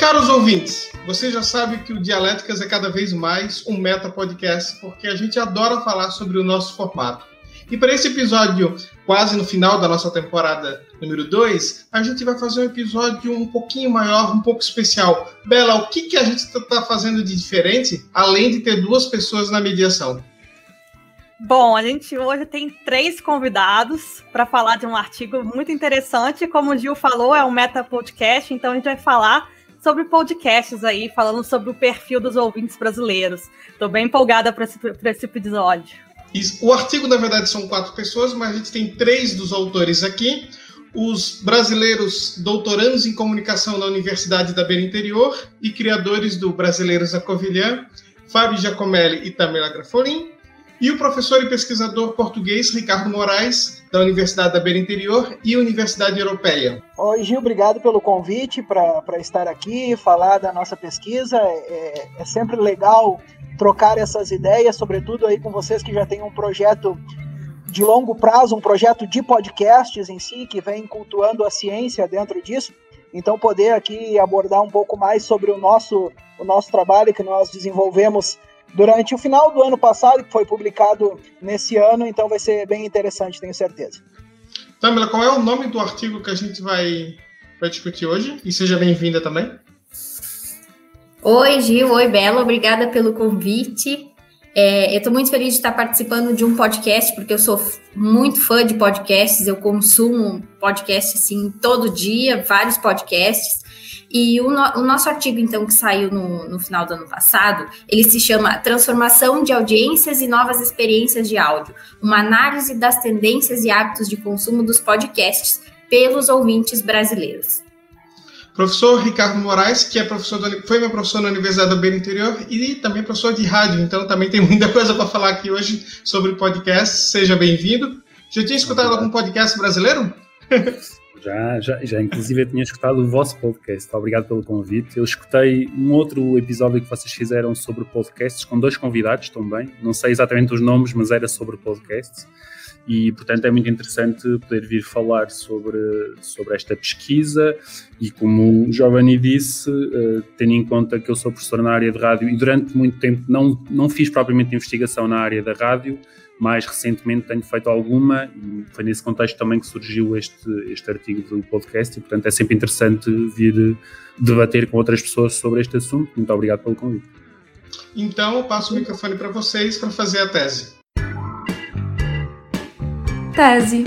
Caros ouvintes, você já sabe que o Dialéticas é cada vez mais um meta podcast, porque a gente adora falar sobre o nosso formato. E para esse episódio, quase no final da nossa temporada número 2, a gente vai fazer um episódio um pouquinho maior, um pouco especial. Bela, o que, que a gente está fazendo de diferente, além de ter duas pessoas na mediação? Bom, a gente hoje tem três convidados para falar de um artigo muito interessante. Como o Gil falou, é um meta podcast, então a gente vai falar sobre podcasts aí, falando sobre o perfil dos ouvintes brasileiros. Estou bem empolgada para esse, esse episódio. O artigo, na verdade, são quatro pessoas, mas a gente tem três dos autores aqui. Os brasileiros doutorandos em comunicação na Universidade da Beira Interior e criadores do Brasileiros da Covilhã, Fábio Giacomelli e Tamela Grafolin e o professor e pesquisador português Ricardo Moraes, da Universidade da Beira Interior e Universidade Europeia. Oi, Gil, obrigado pelo convite para estar aqui, falar da nossa pesquisa. É, é, sempre legal trocar essas ideias, sobretudo aí com vocês que já têm um projeto de longo prazo, um projeto de podcasts em si, que vem cultuando a ciência dentro disso. Então, poder aqui abordar um pouco mais sobre o nosso, o nosso trabalho que nós desenvolvemos durante o final do ano passado, que foi publicado nesse ano, então vai ser bem interessante, tenho certeza. Tamila, qual é o nome do artigo que a gente vai, vai discutir hoje? E seja bem-vinda também. Oi, Gil. Oi, Bela. Obrigada pelo convite. É, eu estou muito feliz de estar participando de um podcast, porque eu sou muito fã de podcasts, eu consumo podcast assim todo dia, vários podcasts. E o, no, o, nosso artigo, então, que saiu no, no, final do ano passado, ele se chama Transformação de Audiências e Novas Experiências de Áudio, uma análise das tendências e hábitos de consumo dos podcasts pelos ouvintes brasileiros. Professor Ricardo Moraes, que é professor do, foi meu professor na Universidade do Beira Interior e também professor de rádio, então também tem muita coisa para falar aqui hoje sobre podcast. Seja bem-vindo. Já tinha escutado algum podcast brasileiro? Já, já, já inclusive eu tinha escutado o vosso podcast. Obrigado pelo convite. Eu escutei um outro episódio que vocês fizeram sobre podcasts com dois convidados também. Não sei exatamente os nomes, mas era sobre podcasts. E, portanto, é muito interessante poder vir falar sobre, sobre esta pesquisa. E, como o Giovanni disse, uh, tendo em conta que eu sou professor na área de rádio e durante muito tempo não, não fiz propriamente investigação na área da rádio, mais recentemente tenho feito alguma e foi nesse contexto também que surgiu este, este artigo do podcast e, portanto, é sempre interessante vir debater com outras pessoas sobre este assunto. Muito obrigado pelo convite. Então, eu passo o microfone para vocês para fazer a tese. Tese.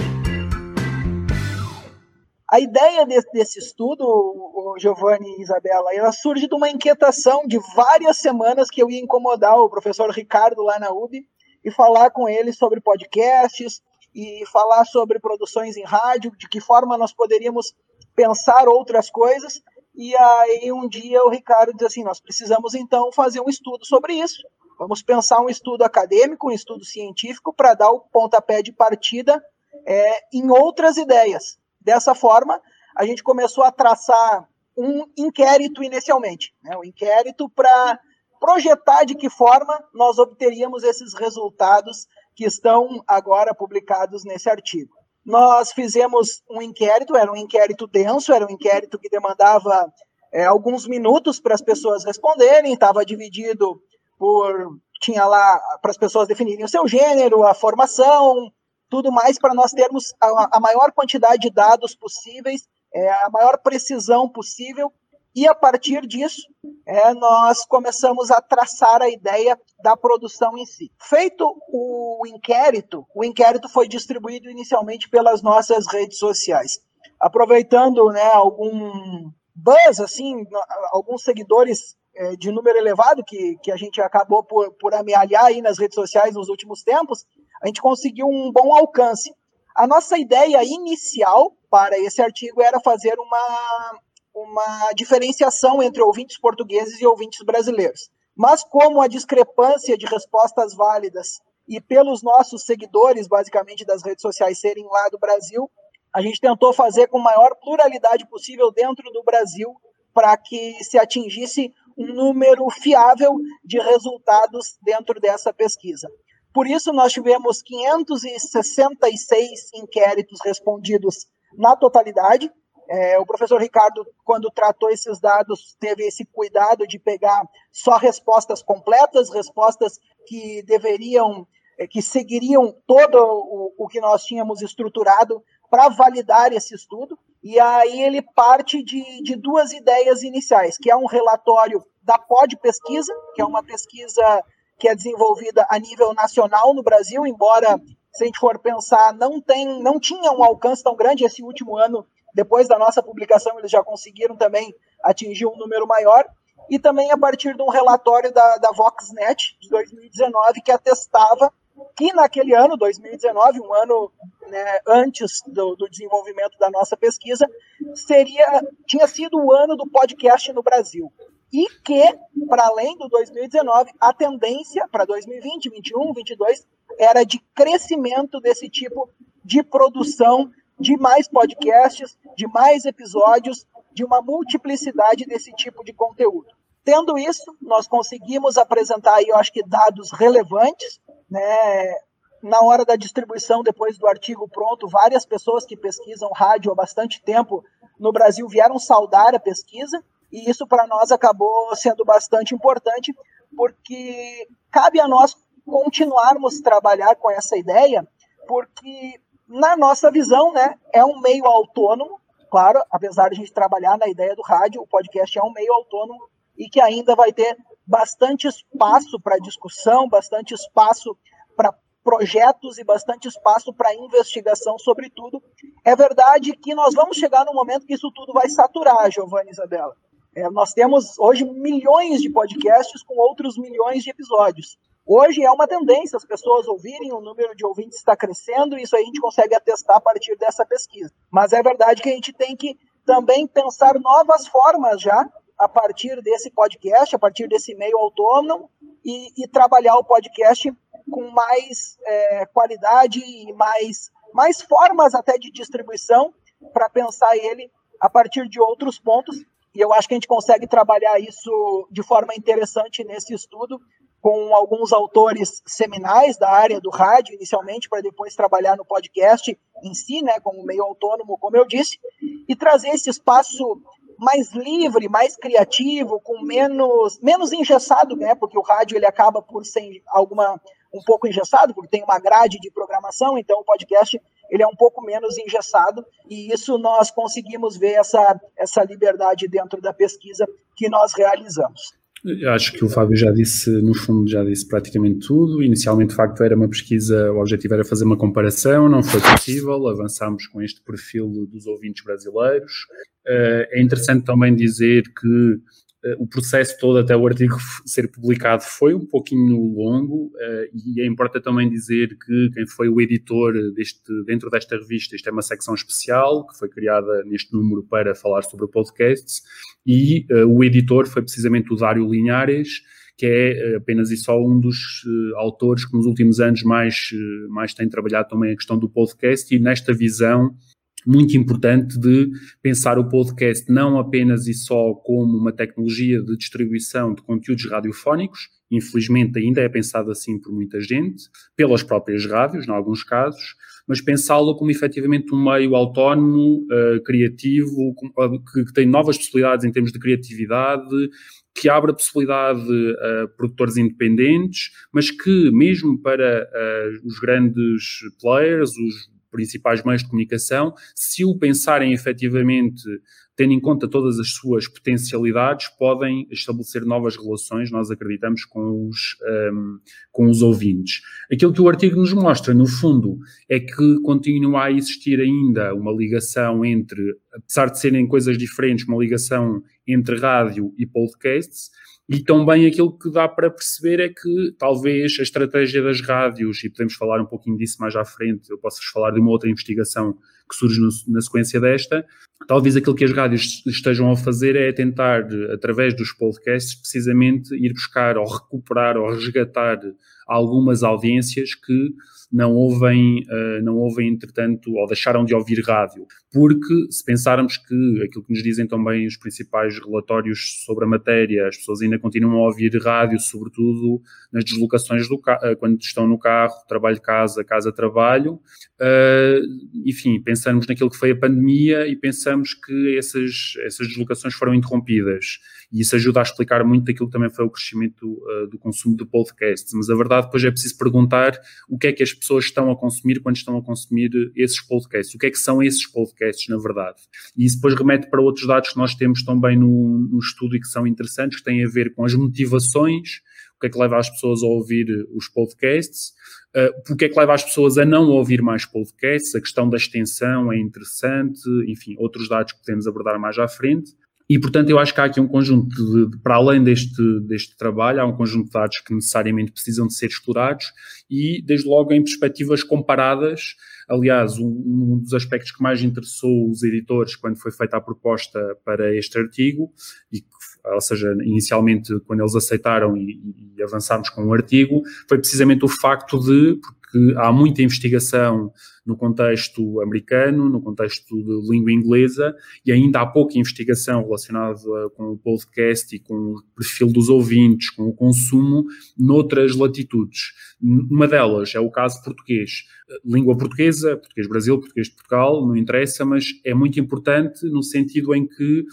A ideia desse, desse estudo, o Giovanni e Isabela, ela surge de uma inquietação de várias semanas que eu ia incomodar o professor Ricardo lá na UB e falar com ele sobre podcasts e falar sobre produções em rádio, de que forma nós poderíamos pensar outras coisas. E aí um dia o Ricardo diz assim: nós precisamos então fazer um estudo sobre isso. Vamos pensar um estudo acadêmico, um estudo científico para dar o pontapé de partida é, em outras ideias. Dessa forma, a gente começou a traçar um inquérito inicialmente, né, um inquérito para projetar de que forma nós obteríamos esses resultados que estão agora publicados nesse artigo. Nós fizemos um inquérito, era um inquérito denso, era um inquérito que demandava é, alguns minutos para as pessoas responderem, estava dividido por. tinha lá para as pessoas definirem o seu gênero, a formação, tudo mais, para nós termos a, a, maior quantidade de dados possíveis, é, a maior precisão possível e a partir disso, é, nós começamos a traçar a ideia da produção em si. Feito o inquérito, o inquérito foi distribuído inicialmente pelas nossas redes sociais. Aproveitando né, algum buzz, assim, alguns seguidores é, de número elevado que, que a gente acabou por, por amealhar aí nas redes sociais nos últimos tempos, a gente conseguiu um bom alcance. A nossa ideia inicial para esse artigo era fazer uma, uma diferenciação entre ouvintes portugueses e ouvintes brasileiros. Mas como a discrepância de respostas válidas e pelos nossos seguidores, basicamente das redes sociais, serem lá do Brasil, a gente tentou fazer com maior pluralidade possível dentro do Brasil para que se atingisse um número fiável de resultados dentro dessa pesquisa. Por isso, nós tivemos 566 inquéritos respondidos na totalidade, É, o professor Ricardo, quando tratou esses dados, teve esse cuidado de pegar só respostas completas, respostas que deveriam, é, que seguiriam todo o, o que nós tínhamos estruturado para validar esse estudo. E aí ele parte de, de duas ideias iniciais, que é um relatório da POD Pesquisa, que é uma pesquisa que é desenvolvida a nível nacional no Brasil, embora se a gente for pensar, não tem, não tinha um alcance tão grande esse último ano depois da nossa publicação, eles já conseguiram também atingir um número maior. E também a partir de um relatório da, da Voxnet de 2019 que atestava que naquele ano, 2019, um ano né, antes do, do, desenvolvimento da nossa pesquisa, seria tinha sido o ano do podcast no Brasil. E que, para além do 2019, a tendência para 2020, 2021, 2022 era de crescimento desse tipo de produção de mais podcasts, de mais episódios, de uma multiplicidade desse tipo de conteúdo. Tendo isso, nós conseguimos apresentar aí, eu acho que dados relevantes, né? Na hora da distribuição, depois do artigo pronto, várias pessoas que pesquisam rádio há bastante tempo no Brasil vieram saudar a pesquisa, e isso para nós acabou sendo bastante importante, porque cabe a nós continuarmos trabalhar com essa ideia, porque na nossa visão, né, é um meio autônomo, claro, apesar de a gente trabalhar na ideia do rádio, o podcast é um meio autônomo e que ainda vai ter bastante espaço para discussão, bastante espaço para projetos e bastante espaço para investigação sobre tudo. É verdade que nós vamos chegar no momento que isso tudo vai saturar, Giovanni e Isabela. É, nós temos hoje milhões de podcasts com outros milhões de episódios. Hoje é uma tendência as pessoas ouvirem, o número de ouvintes está crescendo, isso a gente consegue atestar a partir dessa pesquisa. Mas é verdade que a gente tem que também pensar novas formas já, a partir desse podcast, a partir desse meio autônomo, e, e trabalhar o podcast com mais é, qualidade e mais, mais formas até de distribuição para pensar ele a partir de outros pontos. E eu acho que a gente consegue trabalhar isso de forma interessante nesse estudo, com alguns autores seminais da área do rádio, inicialmente, para depois trabalhar no podcast em si, né, como meio autônomo, como eu disse, e trazer esse espaço mais livre, mais criativo, com menos menos engessado, né, porque o rádio ele acaba por ser alguma um pouco engessado, porque tem uma grade de programação, então o podcast ele é um pouco menos engessado, e isso nós conseguimos ver essa, essa liberdade dentro da pesquisa que nós realizamos. Acho que o Fábio já disse, no fundo, já disse praticamente tudo. Inicialmente, de facto, era uma pesquisa, o objetivo era fazer uma comparação, não foi possível, avançámos com este perfil dos ouvintes brasileiros. Eh, é interessante também dizer que o processo todo até o artigo ser publicado foi um pouquinho longo eh, e é importante também dizer que quem foi o editor deste, dentro desta revista, isto é uma secção especial que foi criada neste número para falar sobre podcasts e uh, o editor foi precisamente o Dário Linhares, que é apenas e só um dos uh, autores que nos últimos anos mais, uh, mais tem trabalhado também a questão do podcast e nesta visão muito importante de pensar o podcast não apenas e só como uma tecnologia de distribuição de conteúdos radiofónicos, infelizmente ainda é pensado assim por muita gente, pelas próprias rádios, em alguns casos, mas pensá-lo como efetivamente um meio autónomo, uh, criativo, que, que, tem novas possibilidades em termos de criatividade, que abre a possibilidade a produtores independentes, mas que mesmo para uh, os grandes players, os principais meios de comunicação, se o pensarem efetivamente, tendo em conta todas as suas potencialidades, podem estabelecer novas relações, nós acreditamos, com os, um, com os ouvintes. Aquilo que o artigo nos mostra, no fundo, é que continua a existir ainda uma ligação entre, apesar de serem coisas diferentes, uma ligação entre rádio e podcasts, e também aquilo que dá para perceber é que talvez a estratégia das rádios, e podemos falar um pouquinho disso mais à frente, eu posso-vos falar de uma outra investigação que surge no, na sequência desta, talvez aquilo que as rádios estejam a fazer é tentar, através dos podcasts, precisamente ir buscar ou recuperar ou resgatar algumas audiências que não ouvem, uh, não ouvem, entretanto, ou deixaram de ouvir rádio. Porque se pensarmos que aquilo que nos dizem também os principais relatórios sobre a matéria, as pessoas ainda continuam a ouvir rádio, sobretudo nas deslocações do uh, quando estão no carro, trabalho-casa, casa-trabalho. Uh, enfim, pensamos naquilo que foi a pandemia e pensamos que essas, essas deslocações foram interrompidas. E isso ajuda a explicar muito daquilo que também foi o crescimento uh, do consumo de podcasts. Mas a verdade depois é preciso perguntar o que é que as pessoas estão a consumir quando estão a consumir esses podcasts. O que é que são esses podcasts, na verdade? E isso depois remete para outros dados que nós temos também no, no estudo e que são interessantes, que têm a ver com as motivações, o que é que leva as pessoas a ouvir os podcasts, uh, o que é que leva as pessoas a não ouvir mais podcasts, a questão da extensão é interessante, enfim, outros dados que podemos abordar mais à frente. E, portanto, eu acho que há aqui um conjunto de, de, para além deste, deste trabalho, há um conjunto de dados que necessariamente precisam de ser explorados e, desde logo, em perspectivas comparadas. Aliás, um, um dos aspectos que mais interessou os editores quando foi feita a proposta para este artigo, e ou seja, inicialmente, quando eles aceitaram e, e avançámos com o artigo, foi precisamente o facto de, porque há muita investigação no contexto americano, no contexto de língua inglesa, e ainda há pouca investigação relacionada com o podcast e com o perfil dos ouvintes, com o consumo, noutras latitudes. Uma delas é o caso português. Língua portuguesa, português de Portugal, não interessa, mas é muito importante no sentido em que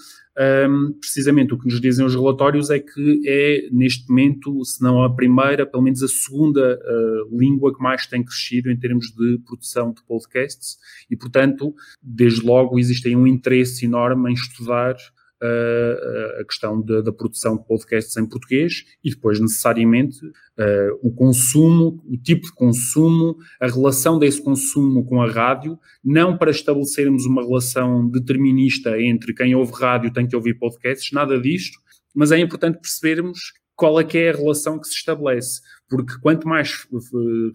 um, precisamente o que nos dizem os relatórios é que é, neste momento, se não a primeira, pelo menos a segunda uh, língua que mais tem crescido em termos de produção de podcasts e, portanto, desde logo existe um interesse enorme em estudar uh, a questão da, da, produção de podcasts em português e depois, necessariamente, uh, o consumo, o tipo de consumo, a relação desse consumo com a rádio, não para estabelecermos uma relação determinista entre quem ouve rádio tem que ouvir podcasts, nada disto, mas é importante percebermos qual é que é a relação que se estabelece, porque quanto mais uh,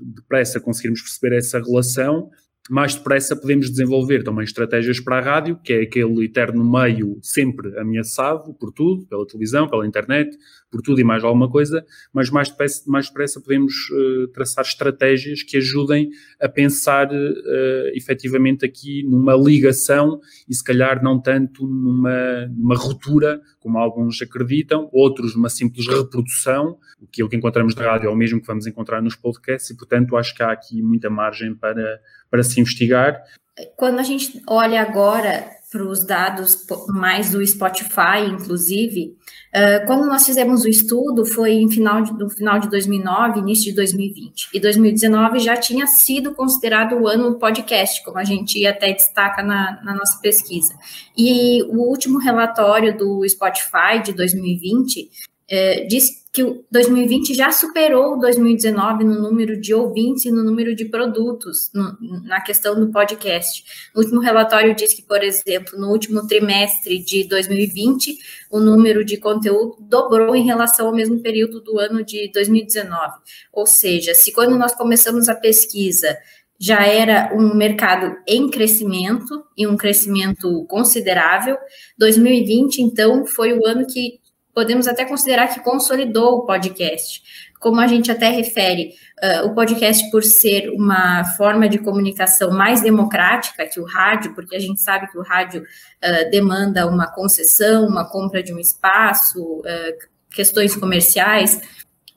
depressa conseguirmos perceber essa relação, mais depressa podemos desenvolver também estratégias para a rádio, que é aquele eterno meio sempre ameaçado por tudo, pela televisão, pela internet, por tudo e mais alguma coisa, mas mais depressa, mais depressa podemos uh, traçar estratégias que ajudem a pensar uh, efetivamente aqui numa ligação e se calhar não tanto numa, numa ruptura, como alguns acreditam, outros numa simples reprodução, o que é o que encontramos na rádio é o mesmo que vamos encontrar nos podcasts e, portanto, acho que há aqui muita margem para para se investigar. Quando a gente olha agora para os dados mais do Spotify, inclusive, uh, quando nós fizemos o estudo foi em final de, no final de 2009, início de 2020. E 2019 já tinha sido considerado o ano do podcast, como a gente até destaca na, na nossa pesquisa. E o último relatório do Spotify de 2020 uh, diz que o 2020 já superou o 2019 no número de ouvintes e no número de produtos no, na questão do podcast. O último relatório diz que, por exemplo, no último trimestre de 2020, o número de conteúdo dobrou em relação ao mesmo período do ano de 2019. Ou seja, se quando nós começamos a pesquisa já era um mercado em crescimento e um crescimento considerável. 2020, então, foi o ano que podemos até considerar que consolidou o podcast. Como a gente até refere, uh, o podcast, por ser uma forma de comunicação mais democrática que o rádio, porque a gente sabe que o rádio uh, demanda uma concessão, uma compra de um espaço, uh, questões comerciais,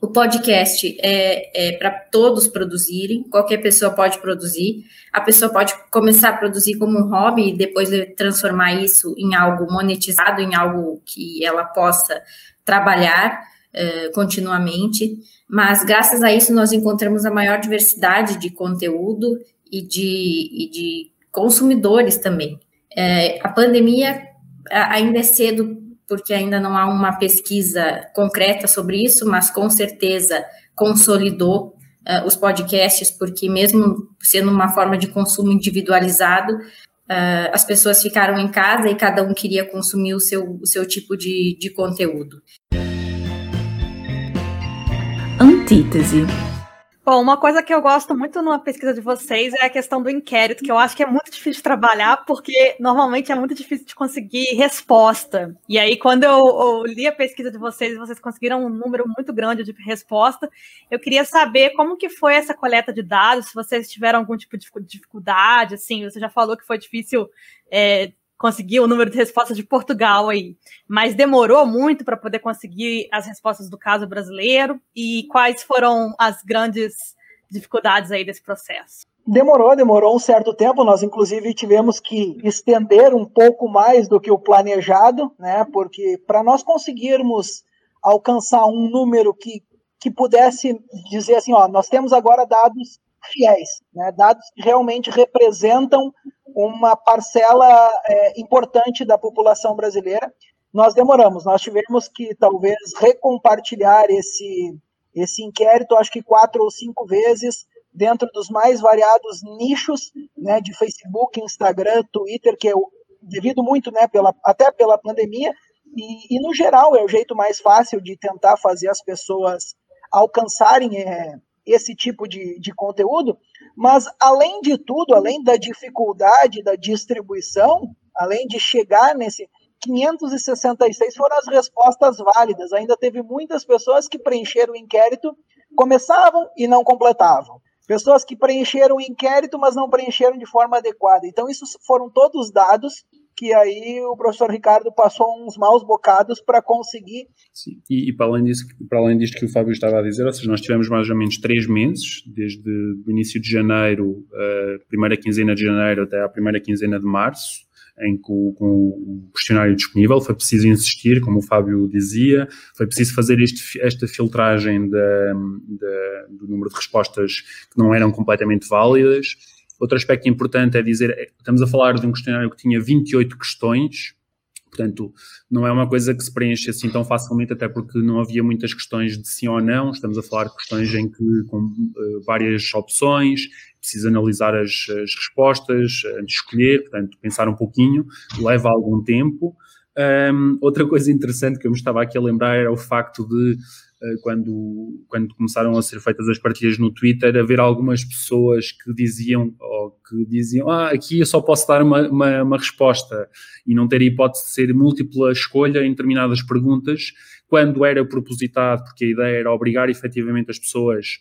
o podcast é, é para todos produzirem, qualquer pessoa pode produzir. A pessoa pode começar a produzir como um hobby e depois transformar isso em algo monetizado, em algo que ela possa trabalhar é, continuamente. Mas graças a isso nós encontramos a maior diversidade de conteúdo e de, e de consumidores também. É, a pandemia ainda é cedo porque ainda não há uma pesquisa concreta sobre isso, mas com certeza consolidou uh, os podcasts, porque mesmo sendo uma forma de consumo individualizado, uh, as pessoas ficaram em casa e cada um queria consumir o seu, o seu tipo de, de conteúdo. Antítese. Bom, uma coisa que eu gosto muito numa pesquisa de vocês é a questão do inquérito, que eu acho que é muito difícil de trabalhar, porque normalmente é muito difícil de conseguir resposta. E aí, quando eu, eu li a pesquisa de vocês, vocês conseguiram um número muito grande de resposta, eu queria saber como que foi essa coleta de dados, se vocês tiveram algum tipo de dificuldade, assim, você já falou que foi difícil é, conseguir o número de respostas de Portugal aí, mas demorou muito para poder conseguir as respostas do caso brasileiro e quais foram as grandes dificuldades aí desse processo? Demorou, demorou um certo tempo. Nós, inclusive, tivemos que estender um pouco mais do que o planejado, né? Porque para nós conseguirmos alcançar um número que, que pudesse dizer assim, ó, nós temos agora dados fiéis, né? Dados que realmente representam uma parcela é, importante da população brasileira. Nós demoramos, nós tivemos que talvez recompartilhar esse, esse inquérito, acho que quatro ou cinco vezes, dentro dos mais variados nichos né, de Facebook, Instagram, Twitter, que é devido muito, né, pela, até pela pandemia, e, e, no geral é o jeito mais fácil de tentar fazer as pessoas alcançarem é, esse tipo de, de conteúdo, mas além de tudo, além da dificuldade da distribuição, além de chegar nesse 566 foram as respostas válidas. Ainda teve muitas pessoas que preencheram o inquérito, começavam e não completavam. Pessoas que preencheram o inquérito, mas não preencheram de forma adequada. Então, isso foram todos dados que aí o professor Ricardo passou uns maus bocados para conseguir. Sim, e, e, para, além disso, para além disto que o Fábio estava a dizer, ou seja, nós tivemos mais ou menos três meses, desde o início de janeiro, a primeira quinzena de janeiro até a primeira quinzena de março, em que o, com o questionário disponível foi preciso insistir, como o Fábio dizia, foi preciso fazer este, esta filtragem da, da, do número de respostas que não eram completamente válidas Outro aspecto importante é dizer, é, estamos a falar de um questionário que tinha 28 questões, portanto, não é uma coisa que se preenche assim tão facilmente, até porque não havia muitas questões de sim ou não, estamos a falar de questões em que, com uh, várias opções, precisa analisar as, as respostas, antes de escolher, portanto, pensar um pouquinho, leva algum tempo. Um, outra coisa interessante que eu me estava aqui a lembrar era o facto de quando, quando começaram a ser feitas as partilhas no Twitter, haver algumas pessoas que diziam, ou que diziam, ah, aqui eu só posso dar uma, uma, uma resposta e não ter hipótese de ser múltipla escolha em determinadas perguntas, quando era propositado, porque a ideia era obrigar efetivamente as pessoas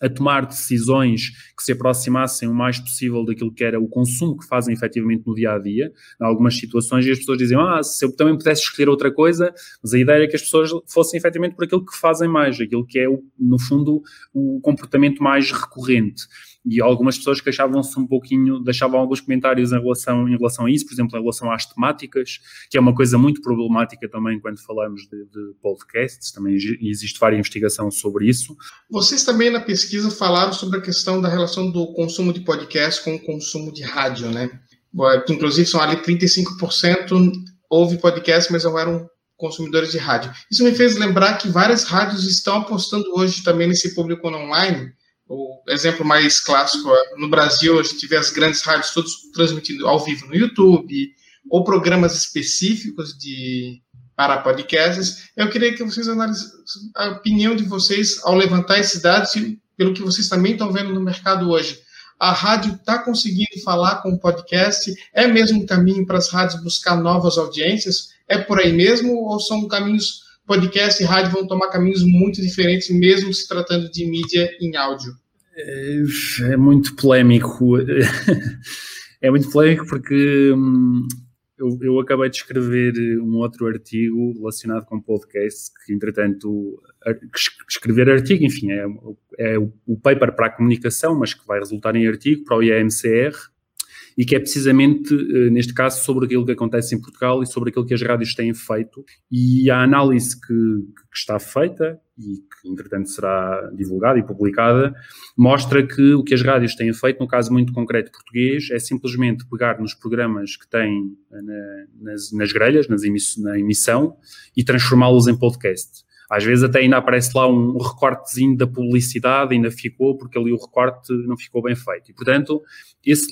a tomar decisões que se aproximassem o mais possível daquilo que era o consumo que fazem efetivamente no dia a dia, em algumas situações, e as pessoas diziam, ah, se eu também pudesse escolher outra coisa, mas a ideia é que as pessoas fossem efetivamente por aquilo que fazem mais, aquilo que é, no fundo, o comportamento mais recorrente e algumas pessoas queixavam-se um pouquinho, deixavam alguns comentários em relação, em relação a isso, por exemplo, em relação às temáticas, que é uma coisa muito problemática também quando falamos de, de podcasts, também existe várias investigação sobre isso. Vocês também na pesquisa falaram sobre a questão da relação do consumo de podcast com o consumo de rádio, né? Que inclusive são ali 35% houve podcast, mas não eram consumidores de rádio. Isso me fez lembrar que várias rádios estão apostando hoje também nesse público online, o exemplo mais clássico é, no Brasil, a gente vê as grandes rádios todos transmitindo ao vivo no YouTube, ou programas específicos de para podcasts. Eu queria que vocês analisassem a opinião de vocês ao levantar esses dados e pelo que vocês também estão vendo no mercado hoje. A rádio está conseguindo falar com o podcast? É mesmo um caminho para as rádios buscar novas audiências? É por aí mesmo ou são caminhos podcast e rádio vão tomar caminhos muito diferentes, mesmo se tratando de mídia em áudio? É, é muito polémico. É muito polémico porque hum, eu, eu, acabei de escrever um outro artigo relacionado com podcast, que entretanto, escrever artigo, enfim, é, é o paper para a comunicação, mas que vai resultar em artigo para o IAMCR, e que é precisamente, eh, neste caso, sobre aquilo que acontece em Portugal e sobre aquilo que as rádios têm feito. E a análise que, que está feita e que, entretanto, será divulgada e publicada, mostra que o que as rádios têm feito, no caso muito concreto português, é simplesmente pegar nos programas que têm eh, na, nas, nas grelhas, nas emiss, na emissão, e transformá-los em podcast. Às vezes até ainda aparece lá um recortezinho da publicidade, ainda ficou, porque ali o recorte não ficou bem feito. E, portanto,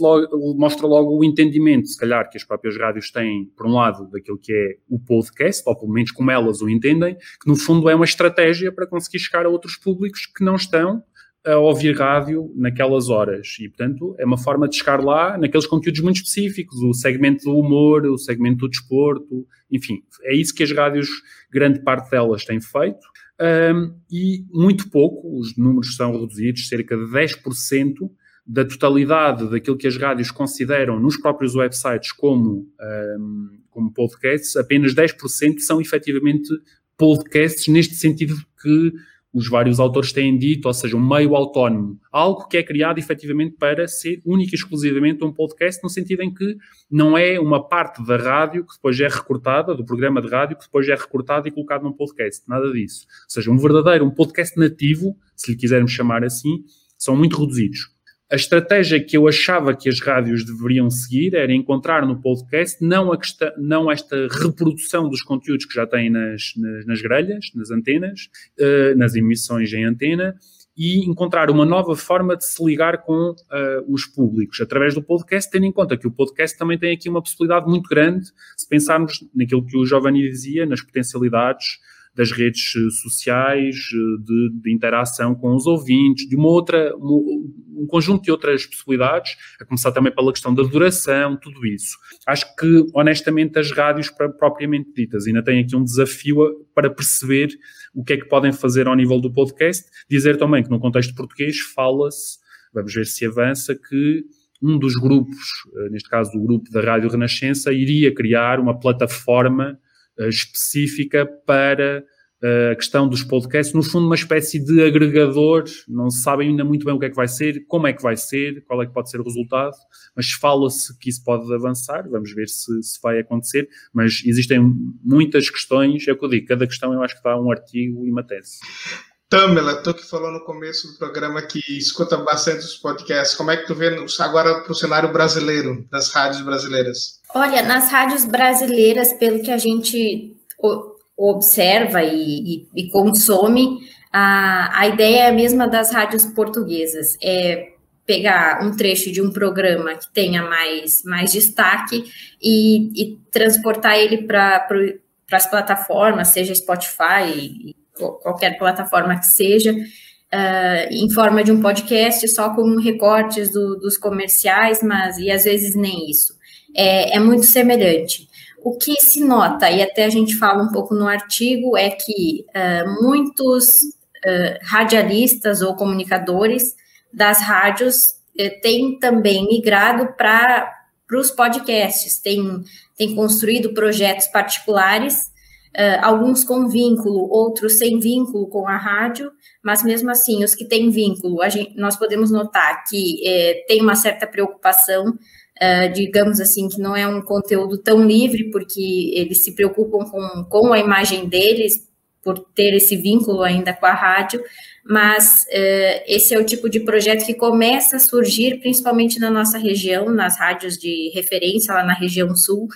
logo, mostra logo o entendimento, se calhar, que as próprias rádios têm, por um lado, daquilo que é o podcast, ou pelo menos como elas o entendem, que no fundo é uma estratégia para conseguir chegar a outros públicos que não estão a ouvir rádio naquelas horas. E, portanto, é uma forma de chegar lá naqueles conteúdos muito específicos, o segmento do humor, o segmento do desporto, enfim, é isso que as rádios, grande parte delas, têm feito. Um, e muito pouco, os números são reduzidos, cerca de 10% da totalidade daquilo que as rádios consideram nos próprios websites como, um, como podcasts, apenas 10% são efetivamente podcasts neste sentido que os vários autores têm dito, ou seja, um meio autónomo, algo que é criado efetivamente para ser único e exclusivamente um podcast, no sentido em que não é uma parte da rádio que depois é recortada, do programa de rádio, que depois é recortada e colocado num podcast, nada disso. Ou seja, um verdadeiro, um podcast nativo, se lhe quisermos chamar assim, são muito reduzidos. A estratégia que eu achava que as rádios deveriam seguir era encontrar no podcast não, a não esta reprodução dos conteúdos que já têm nas, nas, nas grelhas, nas antenas, uh, nas emissões em antena, e encontrar uma nova forma de se ligar com uh, os públicos. Através do podcast, tendo em conta que o podcast também tem aqui uma possibilidade muito grande, se pensarmos naquilo que o Giovanni dizia, nas potencialidades das redes eh, sociais, eh, de, de, interação com os ouvintes, de uma outra, um conjunto de outras possibilidades, a começar também pela questão da duração, tudo isso. Acho que, honestamente, as rádios propriamente ditas ainda têm aqui um desafio para perceber o que é que podem fazer ao nível do podcast. Dizer também que no contexto português fala-se, vamos ver se avança, que um dos grupos, eh, neste caso o grupo da Rádio Renascença, iria criar uma plataforma específica para a questão dos podcasts, no fundo, uma espécie de agregador, não se sabe ainda muito bem o que é que vai ser, como é que vai ser, qual é que pode ser o resultado, mas fala-se que isso pode avançar, vamos ver se, se, vai acontecer, mas existem muitas questões, é o que eu digo, cada questão eu acho que dá um artigo e uma tese. Tamela, tu que falou no começo do programa que escuta bastante os podcasts, como é que tu vê agora para o cenário brasileiro, das rádios brasileiras? Olha, nas rádios brasileiras, pelo que a gente observa e, e, e consome, a, a ideia é a mesma das rádios portuguesas, é pegar um trecho de um programa que tenha mais, mais destaque e, e transportar ele para pra, as plataformas, seja Spotify, qualquer plataforma que seja, uh, em forma de um podcast, só com recortes do, dos comerciais, mas e às vezes nem isso. É, é muito semelhante. O que se nota, e até a gente fala um pouco no artigo, é que uh, muitos uh, radialistas ou comunicadores das rádios uh, têm também migrado para os podcasts, têm, têm construído projetos particulares, alguns com vínculo, outros sem vínculo com a rádio, mas mesmo assim, os que têm vínculo, gente, nós podemos notar que tem uma certa preocupação Uh, digamos assim, que não é um conteúdo tão livre, porque eles se preocupam com, com a imagem deles, por ter esse vínculo ainda com a rádio, mas uh, esse é o tipo de projeto que começa a surgir, principalmente na nossa região, nas rádios de referência lá na região sul,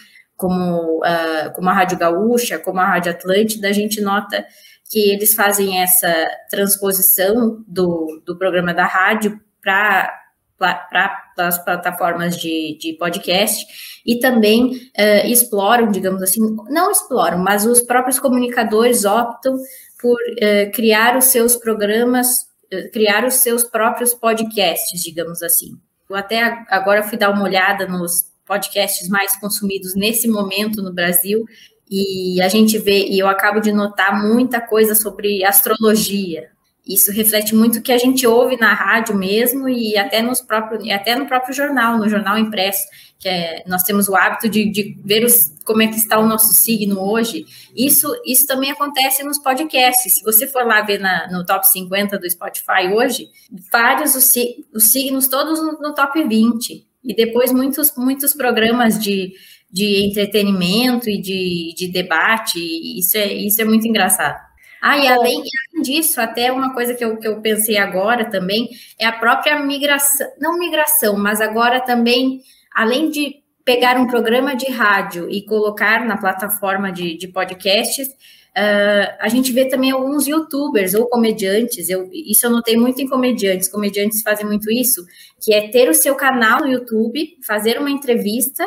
como, uh, como a Rádio Gaúcha, como a Rádio Atlântida, a gente nota que eles fazem essa transposição do, do programa da rádio para para as plataformas de, de podcast e também uh, exploram, digamos assim, não exploram, mas os próprios comunicadores optam por uh, criar os seus programas, uh, criar os seus próprios podcasts, digamos assim. Eu até agora fui dar uma olhada nos podcasts mais consumidos nesse momento no Brasil e a gente vê, e eu acabo de notar muita coisa sobre astrologia, isso reflete muito o que a gente ouve na rádio mesmo e até, nos próprios, até no próprio jornal, no jornal impresso, que é, nós temos o hábito de, de ver os, como é que está o nosso signo hoje. Isso, isso também acontece nos podcasts. Se você for lá ver na, no top 50 do Spotify hoje, vários os, os signos todos no, no top 20. E depois muitos, muitos programas de, de entretenimento e de, de debate. Isso é, isso é muito engraçado. Ah, e além, além disso, até uma coisa que eu, que eu pensei agora também é a própria migração, não migração, mas agora também, além de pegar um programa de rádio e colocar na plataforma de, de podcasts, uh, a gente vê também alguns youtubers ou comediantes, eu, isso eu notei muito em comediantes, comediantes fazem muito isso, que é ter o seu canal no YouTube, fazer uma entrevista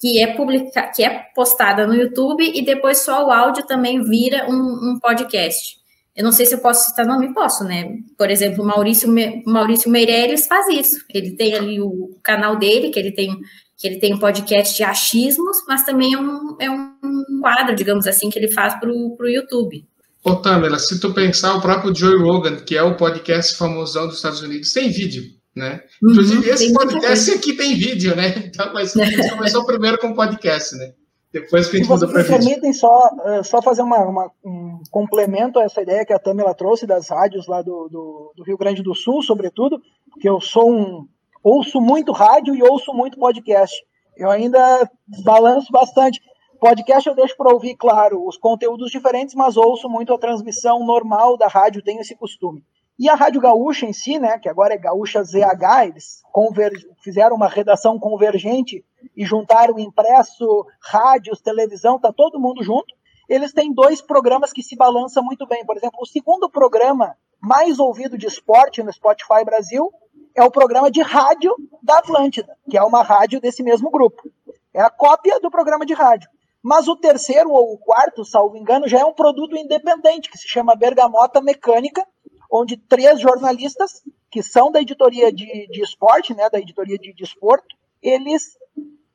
que é publica, que é postada no YouTube e depois só o áudio também vira um, um podcast. Eu não sei se eu posso citar nome, posso, né? Por exemplo, o Maurício, Maurício Meirelles faz isso. Ele tem ali o canal dele, que ele tem que ele tem um podcast de achismos, mas também é um, é um quadro, digamos assim, que ele faz para o YouTube. Ô, Tamela, se tu pensar, o próprio Joe Rogan, que é o podcast famosão dos Estados Unidos, tem vídeo, né? Uhum, Inclusive, esse podcast aqui tem vídeo, né? Então, mas a gente começou primeiro com podcast, né? Depois que a gente mudou para vídeo. permitem só, eh, só fazer uma, uma, um complemento a essa ideia que a Tamela trouxe das rádios lá do, do, do Rio Grande do Sul, sobretudo, porque eu sou um, ouço muito rádio e ouço muito podcast. Eu ainda balanço bastante. Podcast eu deixo para ouvir, claro, os conteúdos diferentes, mas ouço muito a transmissão normal da rádio, tenho esse costume. E a Rádio Gaúcha em si, né, que agora é Gaúcha ZH, eles fizeram uma redação convergente e juntaram impresso, rádios, televisão, tá todo mundo junto. Eles têm dois programas que se balançam muito bem. Por exemplo, o segundo programa mais ouvido de esporte no Spotify Brasil é o programa de rádio da Atlântida, que é uma rádio desse mesmo grupo. É a cópia do programa de rádio. Mas o terceiro ou o quarto, salvo engano, já é um produto independente, que se chama Bergamota Mecânica, onde três jornalistas, que são da editoria de, de esporte, né, da editoria de desporto, eles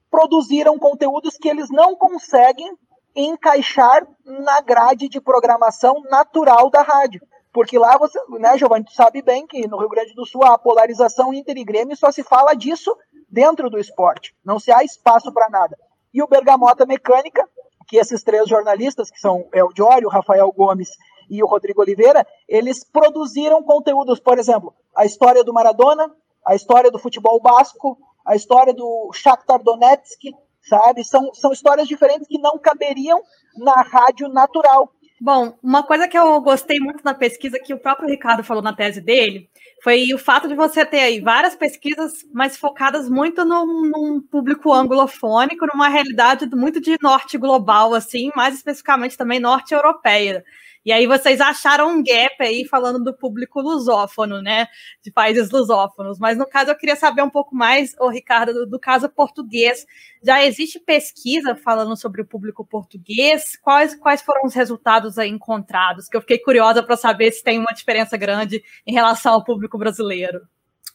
produziram conteúdos que eles não conseguem encaixar na grade de programação natural da rádio. Porque lá você, né, Giovanni, tu sabe bem que no Rio Grande do Sul a polarização Inter e Grêmio só se fala disso dentro do esporte. Não se há espaço para nada. E o Bergamota Mecânica, que esses três jornalistas, que são El Diório, Rafael Gomes e o Rodrigo Oliveira, eles produziram conteúdos, por exemplo, a história do Maradona, a história do futebol basco, a história do Shakhtar Donetsk, sabe? São, são histórias diferentes que não caberiam na rádio natural. Bom, uma coisa que eu gostei muito na pesquisa que o próprio Ricardo falou na tese dele foi o fato de você ter aí várias pesquisas, mas focadas muito num, público anglofônico, numa realidade muito de norte global, assim, mais especificamente também norte europeia. E aí vocês acharam um gap aí falando do público lusófono, né? De países lusófonos. Mas no caso eu queria saber um pouco mais, o Ricardo, do, do, caso português. Já existe pesquisa falando sobre o público português? Quais, quais foram os resultados aí encontrados? Que eu fiquei curiosa para saber se tem uma diferença grande em relação ao público brasileiro.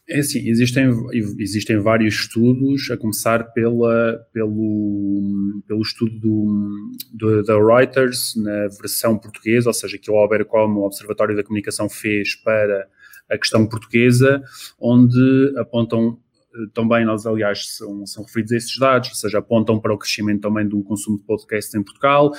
É assim, existem, existem vários estudos, a começar pela, pelo, pelo estudo do, do, da Reuters na versão portuguesa, ou seja, que o Obercom, o Observatório da Comunicação, fez para a questão portuguesa, onde apontam também nós, aliás, são, são referidos a esses dados, ou seja, apontam para o crescimento também do consumo de podcasts em Portugal.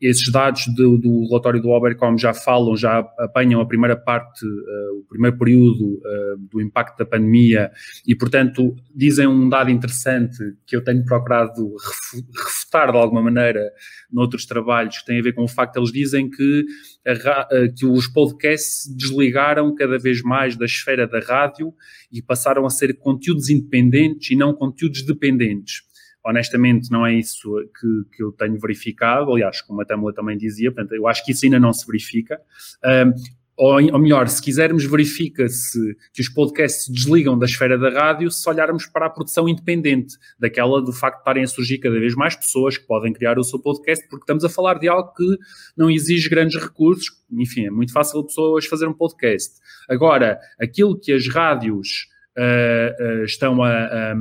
Esses dados do, do relatório do Obercom já falam, já apanham a primeira parte, uh, o primeiro período uh, do impacto da pandemia e, portanto, dizem um dado interessante que eu tenho procurado refutar de alguma maneira noutros trabalhos, que tem a ver com o facto eles dizem que, a, que os podcasts desligaram cada vez mais da esfera da rádio e passaram a ser conteúdos independentes e não conteúdos dependentes. Honestamente, não é isso que, que eu tenho verificado. Aliás, como a Tamela também dizia, portanto, eu acho que isso ainda não se verifica. Um, ou, ou melhor, se quisermos, verifica-se que os podcasts se desligam da esfera da rádio se olharmos para a produção independente, daquela do facto de estarem a surgir cada vez mais pessoas que podem criar o seu podcast, porque estamos a falar de algo que não exige grandes recursos. Enfim, é muito fácil pessoas fazer um podcast. Agora, aquilo que as rádios uh, uh, estão a, a,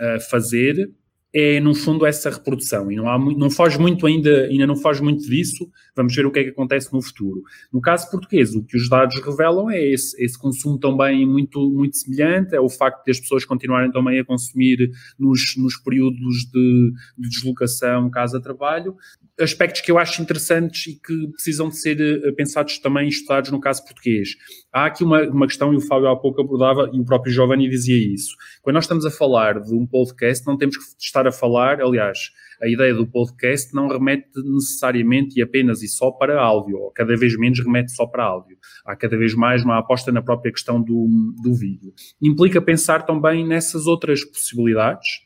a fazer é, no fundo, essa reprodução. E não, há, não foge muito ainda, ainda não foge muito disso. Vamos ver o que é que acontece no futuro. No caso português, o que os dados revelam é esse, esse consumo também muito, muito semelhante, é o facto de as pessoas continuarem também a consumir nos, nos períodos de, de deslocação casa-trabalho, aspectos que eu acho interessantes e que precisam de ser eh, pensados também, estudados no caso português. Há aqui uma, uma questão, e o Fábio há pouco abordava, e o próprio Giovanni dizia isso. Quando nós estamos a falar de um podcast, não temos que estar a falar, aliás, a ideia do podcast não remete necessariamente e apenas e só para áudio, ou cada vez menos remete só para áudio. Há cada vez mais uma aposta na própria questão do, do vídeo. Implica pensar também nessas outras possibilidades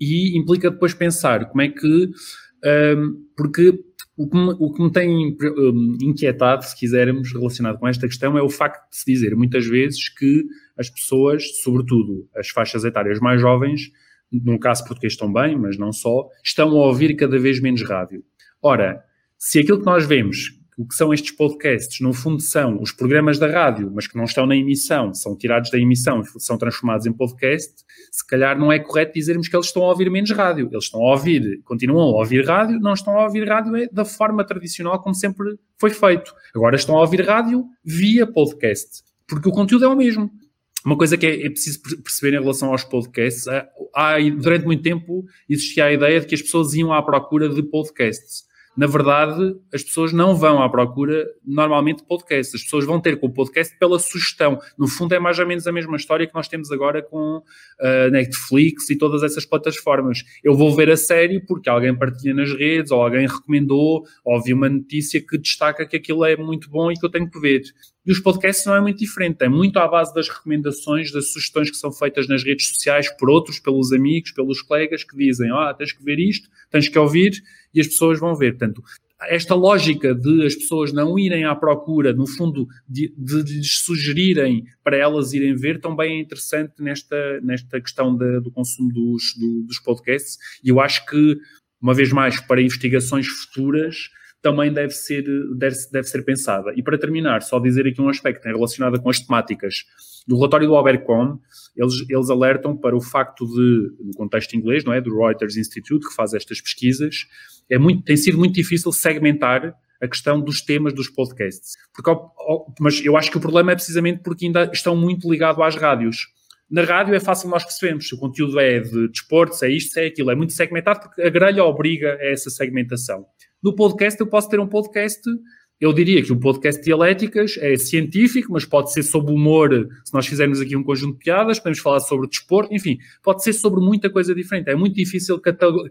e implica depois pensar como é que porque o que, me, o que me tem inquietado, se quisermos, relacionado com esta questão, é o facto de se dizer muitas vezes que as pessoas, sobretudo as faixas etárias mais jovens, no caso português também, mas não só, estão a ouvir cada vez menos rádio. Ora, se aquilo que nós vemos o que são estes podcasts, no fundo, são os programas da rádio, mas que não estão na emissão, são tirados da emissão e são transformados em podcast, se calhar não é correto dizermos que eles estão a ouvir menos rádio. Eles estão a ouvir, continuam a ouvir rádio, não estão a ouvir rádio é da forma tradicional como sempre foi feito. Agora estão a ouvir rádio via podcast, porque o conteúdo é o mesmo. Uma coisa que é, é, preciso perceber em relação aos podcasts, há, durante muito tempo existia a ideia de que as pessoas iam à procura de podcasts na verdade, as pessoas não vão à procura normalmente de podcasts. As pessoas vão ter com o podcast pela sugestão. No fundo, é mais ou menos a mesma história que nós temos agora com uh, Netflix e todas essas plataformas. Eu vou ver a série porque alguém partilha nas redes, ou alguém recomendou, ou vi uma notícia que destaca que aquilo é muito bom e que eu tenho que ver. E os podcasts não é muito diferente, é muito à base das recomendações, das sugestões que são feitas nas redes sociais por outros, pelos amigos, pelos colegas que dizem: Ah, tens que ver isto, tens que ouvir, e as pessoas vão ver. Portanto, esta lógica de as pessoas não irem à procura, no fundo, de, de, lhes sugerirem para elas irem ver, também é interessante nesta, nesta questão do consumo dos, do, dos podcasts. E eu acho que, uma vez mais, para investigações futuras, também deve ser, deve, deve ser pensada. E para terminar, só dizer aqui um aspecto relacionado com as temáticas. Do relatório do Obercom, eles, eles alertam para o facto de, no contexto inglês, não é, do Reuters Institute, que faz estas pesquisas, é muito, tem sido muito difícil segmentar a questão dos temas dos podcasts. Porque, mas eu acho que o problema é precisamente porque ainda estão muito ligados às rádios. Na rádio é fácil nós percebermos se o conteúdo é de desporto, se é isto, é aquilo. É muito segmentado porque a grelha obriga a essa segmentação. No podcast, eu posso ter um podcast. Eu diria que o podcast Dialéticas é científico, mas pode ser sobre humor. Se nós fizermos aqui um conjunto de piadas, podemos falar sobre desporto, enfim, pode ser sobre muita coisa diferente. É muito difícil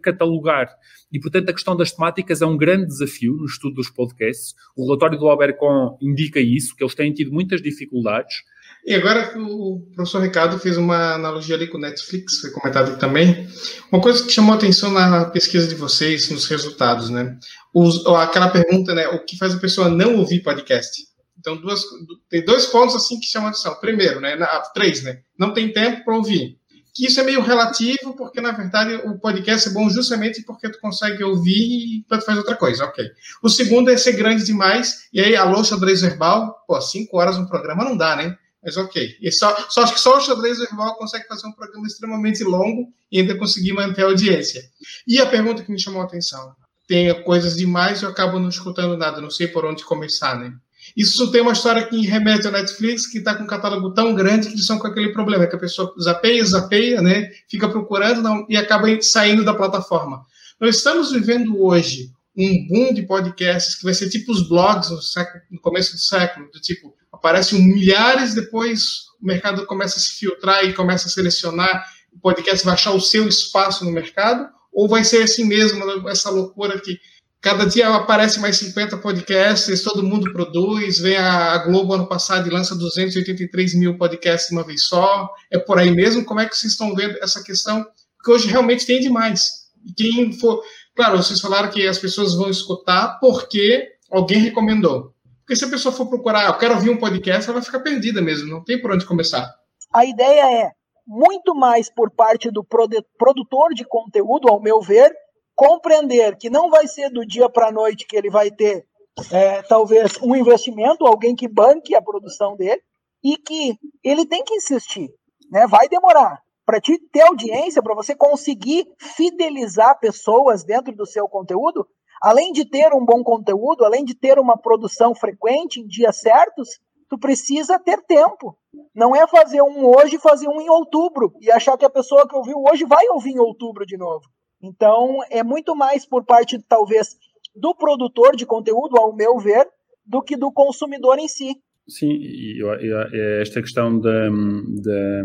catalogar. E, portanto, a questão das temáticas é um grande desafio no estudo dos podcasts. O relatório do Obercon indica isso, que eles têm tido muitas dificuldades e agora o professor Ricardo fez uma analogia ali com o Netflix, foi comentado também, uma coisa que chamou a atenção na pesquisa de vocês, nos resultados, né? Os, aquela pergunta, né? O que faz a pessoa não ouvir podcast? Então, duas, tem dois pontos assim que chamam atenção. Primeiro, né? Na, três, né? Não tem tempo para ouvir. Que isso é meio relativo, porque na verdade o podcast é bom justamente porque tu consegue ouvir enquanto faz outra coisa, ok. O segundo é ser grande demais, e aí, alô, xadrez verbal, pô, cinco horas no programa não dá, né? Mas ok. E só, só acho que só o xadrez verbal consegue fazer um programa extremamente longo e ainda conseguir manter a audiência. E a pergunta que me chamou a atenção: tem coisas demais e eu acabo não escutando nada, não sei por onde começar, né? Isso tem uma história que remete ao Netflix, que está com um catálogo tão grande que eles estão com aquele problema, que a pessoa zapeia, zapeia, né? Fica procurando não, e acaba saindo da plataforma. Nós estamos vivendo hoje um boom de podcasts que vai ser tipo os blogs no, século, no começo do século, do tipo, aparecem milhares, depois o mercado começa a se filtrar e começa a selecionar, o podcast vai achar o seu espaço no mercado, ou vai ser assim mesmo, essa loucura que cada dia aparece mais 50 podcasts, todo mundo produz, vem a Globo ano passado e lança 283 mil podcasts de uma vez só, é por aí mesmo? Como é que vocês estão vendo essa questão? Porque hoje realmente tem demais. E quem for... Claro, vocês falaram que as pessoas vão escutar porque alguém recomendou. Porque se a pessoa for procurar, eu quero ouvir um podcast, ela vai ficar perdida mesmo, não tem por onde começar. A ideia é muito mais por parte do produtor de conteúdo, ao meu ver, compreender que não vai ser do dia para a noite que ele vai ter é, talvez um investimento, alguém que banque a produção dele, e que ele tem que insistir, né? Vai demorar para te ter audiência, para você conseguir fidelizar pessoas dentro do seu conteúdo, além de ter um bom conteúdo, além de ter uma produção frequente em dias certos, tu precisa ter tempo. Não é fazer um hoje, fazer um em outubro e achar que a pessoa que ouviu hoje vai ouvir em outubro de novo. Então, é muito mais por parte, talvez, do produtor de conteúdo, ao meu ver, do que do consumidor em si. Sim, e esta questão da, da,